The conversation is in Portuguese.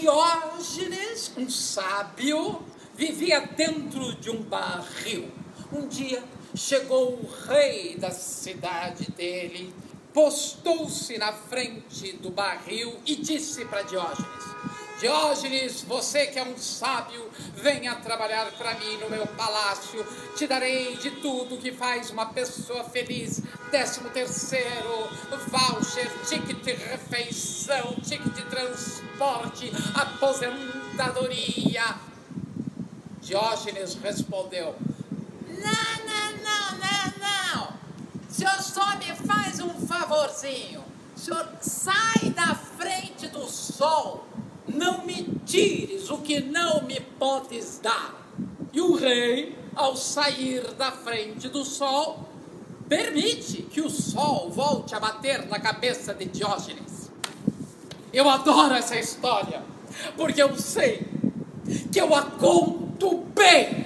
Diógenes, um sábio, vivia dentro de um barril. Um dia chegou o rei da cidade dele, postou-se na frente do barril e disse para Diógenes: Diógenes, você que é um sábio, venha trabalhar para mim no meu palácio. Te darei de tudo que faz uma pessoa feliz. Décimo terceiro, voucher, ticket de refeição, ticket de transporte, aposentadoria. Diógenes respondeu: Não, não, não, não, não. O senhor só me faz um favorzinho. O senhor sai da frente do sol o que não me podes dar. E o rei, ao sair da frente do sol, permite que o sol volte a bater na cabeça de Diógenes. Eu adoro essa história, porque eu sei que eu a conto bem